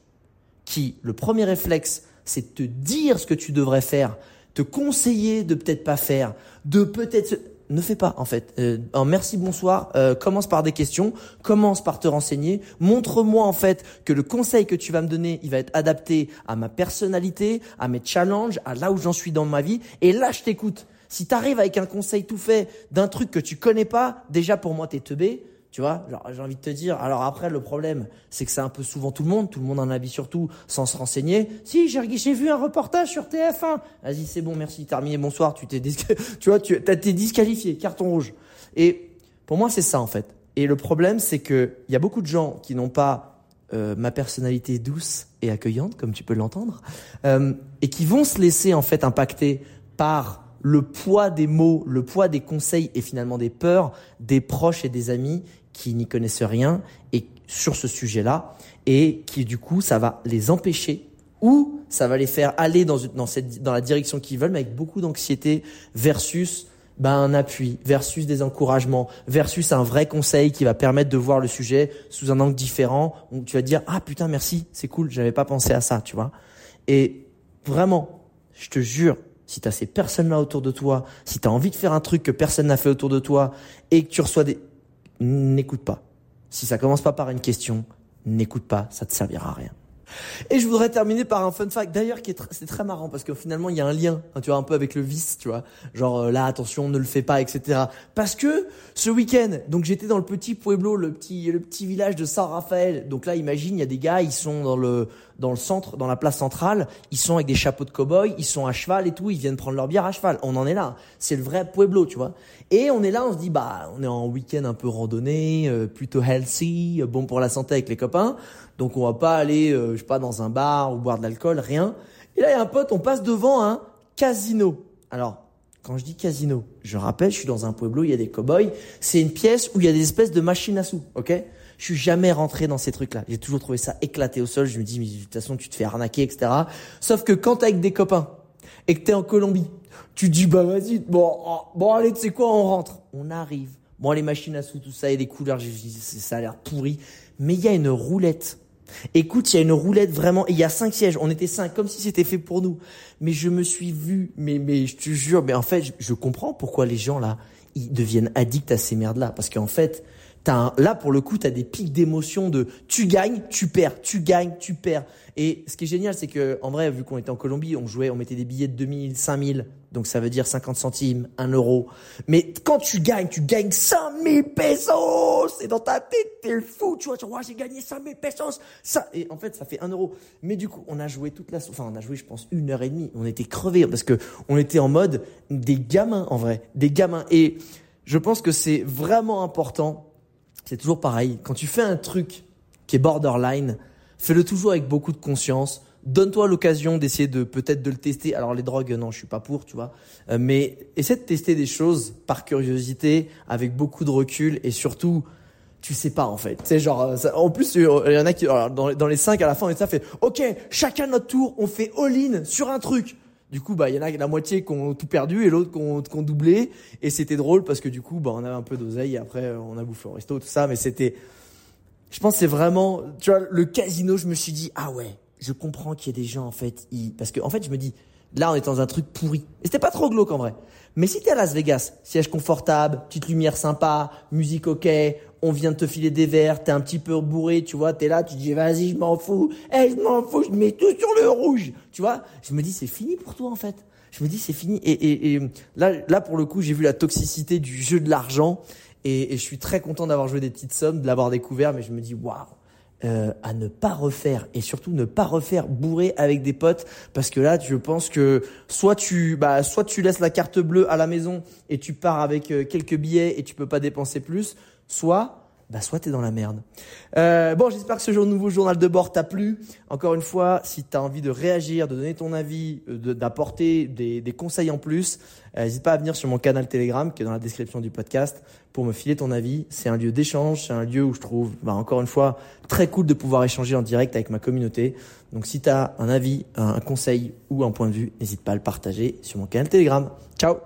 qui, le premier réflexe, c'est de te dire ce que tu devrais faire, te conseiller de peut-être pas faire, de peut-être ne fais pas en fait. Euh, merci, bonsoir. Euh, commence par des questions, commence par te renseigner. Montre-moi en fait que le conseil que tu vas me donner, il va être adapté à ma personnalité, à mes challenges, à là où j'en suis dans ma vie. Et là, je t'écoute. Si tu arrives avec un conseil tout fait d'un truc que tu connais pas, déjà pour moi t'es teubé. Tu vois, j'ai envie de te dire. Alors après, le problème, c'est que c'est un peu souvent tout le monde. Tout le monde en a vie surtout sans se renseigner. Si, j'ai vu un reportage sur TF1. Vas-y, c'est bon, merci, terminé, bonsoir. Tu t'es, tu vois, tu t'es disqualifié, carton rouge. Et pour moi, c'est ça en fait. Et le problème, c'est que il y a beaucoup de gens qui n'ont pas euh, ma personnalité douce et accueillante, comme tu peux l'entendre, euh, et qui vont se laisser en fait impacter par le poids des mots, le poids des conseils et finalement des peurs des proches et des amis qui n'y connaissent rien et sur ce sujet-là et qui du coup ça va les empêcher ou ça va les faire aller dans, dans, cette, dans la direction qu'ils veulent mais avec beaucoup d'anxiété versus ben, un appui, versus des encouragements, versus un vrai conseil qui va permettre de voir le sujet sous un angle différent où tu vas dire ah putain merci c'est cool j'avais pas pensé à ça tu vois. Et vraiment je te jure si tu as ces personnes-là autour de toi, si tu as envie de faire un truc que personne n'a fait autour de toi et que tu reçois des n'écoute pas. Si ça commence pas par une question, n'écoute pas, ça te servira à rien. Et je voudrais terminer par un fun fact, d'ailleurs, qui est c'est très marrant parce que finalement il y a un lien, hein, tu vois, un peu avec le vice, tu vois, genre euh, là attention, ne le fais pas, etc. Parce que ce week-end, donc j'étais dans le petit pueblo, le petit le petit village de San Rafael. Donc là, imagine, il y a des gars, ils sont dans le dans le centre, dans la place centrale, ils sont avec des chapeaux de cow-boy, ils sont à cheval et tout, ils viennent prendre leur bière à cheval. On en est là, c'est le vrai pueblo, tu vois. Et on est là, on se dit bah on est en week-end un peu randonnée, euh, plutôt healthy, bon pour la santé avec les copains. Donc on va pas aller, euh, je sais pas, dans un bar ou boire de l'alcool, rien. Et là, il y a un pote, on passe devant un casino. Alors, quand je dis casino, je rappelle, je suis dans un pueblo, il y a des cow-boys. C'est une pièce où il y a des espèces de machines à sous, ok? Je suis jamais rentré dans ces trucs-là. J'ai toujours trouvé ça éclaté au sol. Je me dis, mais de toute façon, tu te fais arnaquer, etc. Sauf que quand t'es avec des copains et que t'es en Colombie, tu dis, bah vas-y, bon, oh, bon allez, tu sais quoi, on rentre. On arrive. Bon, les machines à sous, tout ça, et les couleurs, ça a l'air pourri. Mais il y a une roulette Écoute, il y a une roulette vraiment, il y a cinq sièges. On était cinq, comme si c'était fait pour nous. Mais je me suis vu, mais, mais je te jure, mais en fait, je, comprends pourquoi les gens là, ils deviennent addicts à ces merdes là. Parce qu'en fait, là, pour le coup, tu as des pics d'émotion de tu gagnes, tu perds, tu gagnes, tu perds. Et ce qui est génial, c'est que en vrai, vu qu'on était en Colombie, on jouait, on mettait des billets de 2000, 5000, donc ça veut dire 50 centimes, 1 euro. Mais quand tu gagnes, tu gagnes 5000 pesos C'est dans ta tête, t'es fou, tu vois, tu vois, j'ai gagné 5000 pesos ça, Et en fait, ça fait 1 euro. Mais du coup, on a joué toute la... Enfin, on a joué, je pense, une heure et demie. On était crevés parce que on était en mode des gamins, en vrai. Des gamins. Et je pense que c'est vraiment important c'est toujours pareil. Quand tu fais un truc qui est borderline, fais-le toujours avec beaucoup de conscience. Donne-toi l'occasion d'essayer de peut-être de le tester. Alors les drogues, non, je suis pas pour, tu vois. Euh, mais essaie de tester des choses par curiosité, avec beaucoup de recul et surtout, tu sais pas en fait. C'est genre, euh, en plus, il y en a qui, dans, les cinq à la fin, on ça fait, ok, chacun notre tour, on fait all-in sur un truc. Du coup, bah, il y en a la moitié qui ont tout perdu et l'autre qui ont, doublé. Et c'était drôle parce que du coup, bah, on avait un peu d'oseille et après, on a bouffé au resto, tout ça. Mais c'était, je pense, c'est vraiment, tu vois, le casino, je me suis dit, ah ouais, je comprends qu'il y ait des gens, en fait, parce que, en fait, je me dis, là, on est dans un truc pourri. Et c'était pas trop glauque, en vrai. Mais si t'es à Las Vegas, siège confortable, petite lumière sympa, musique ok, on vient de te filer des verres, t'es un petit peu bourré, tu vois, t'es là, tu dis vas-y, je m'en fous, eh, je m'en fous, je mets tout sur le rouge, tu vois. Je me dis c'est fini pour toi en fait. Je me dis c'est fini. Et, et, et, là, là pour le coup, j'ai vu la toxicité du jeu de l'argent et, et, je suis très content d'avoir joué des petites sommes, de l'avoir découvert, mais je me dis waouh. Euh, à ne pas refaire et surtout ne pas refaire bourré avec des potes parce que là je pense que soit tu bah soit tu laisses la carte bleue à la maison et tu pars avec euh, quelques billets et tu peux pas dépenser plus soit bah soit t'es dans la merde. Euh, bon, j'espère que ce nouveau journal de bord t'a plu. Encore une fois, si tu as envie de réagir, de donner ton avis, euh, d'apporter des, des, conseils en plus, euh, n'hésite pas à venir sur mon canal Telegram qui est dans la description du podcast pour me filer ton avis. C'est un lieu d'échange, c'est un lieu où je trouve, bah, encore une fois, très cool de pouvoir échanger en direct avec ma communauté. Donc si tu as un avis, un conseil ou un point de vue, n'hésite pas à le partager sur mon canal Telegram. Ciao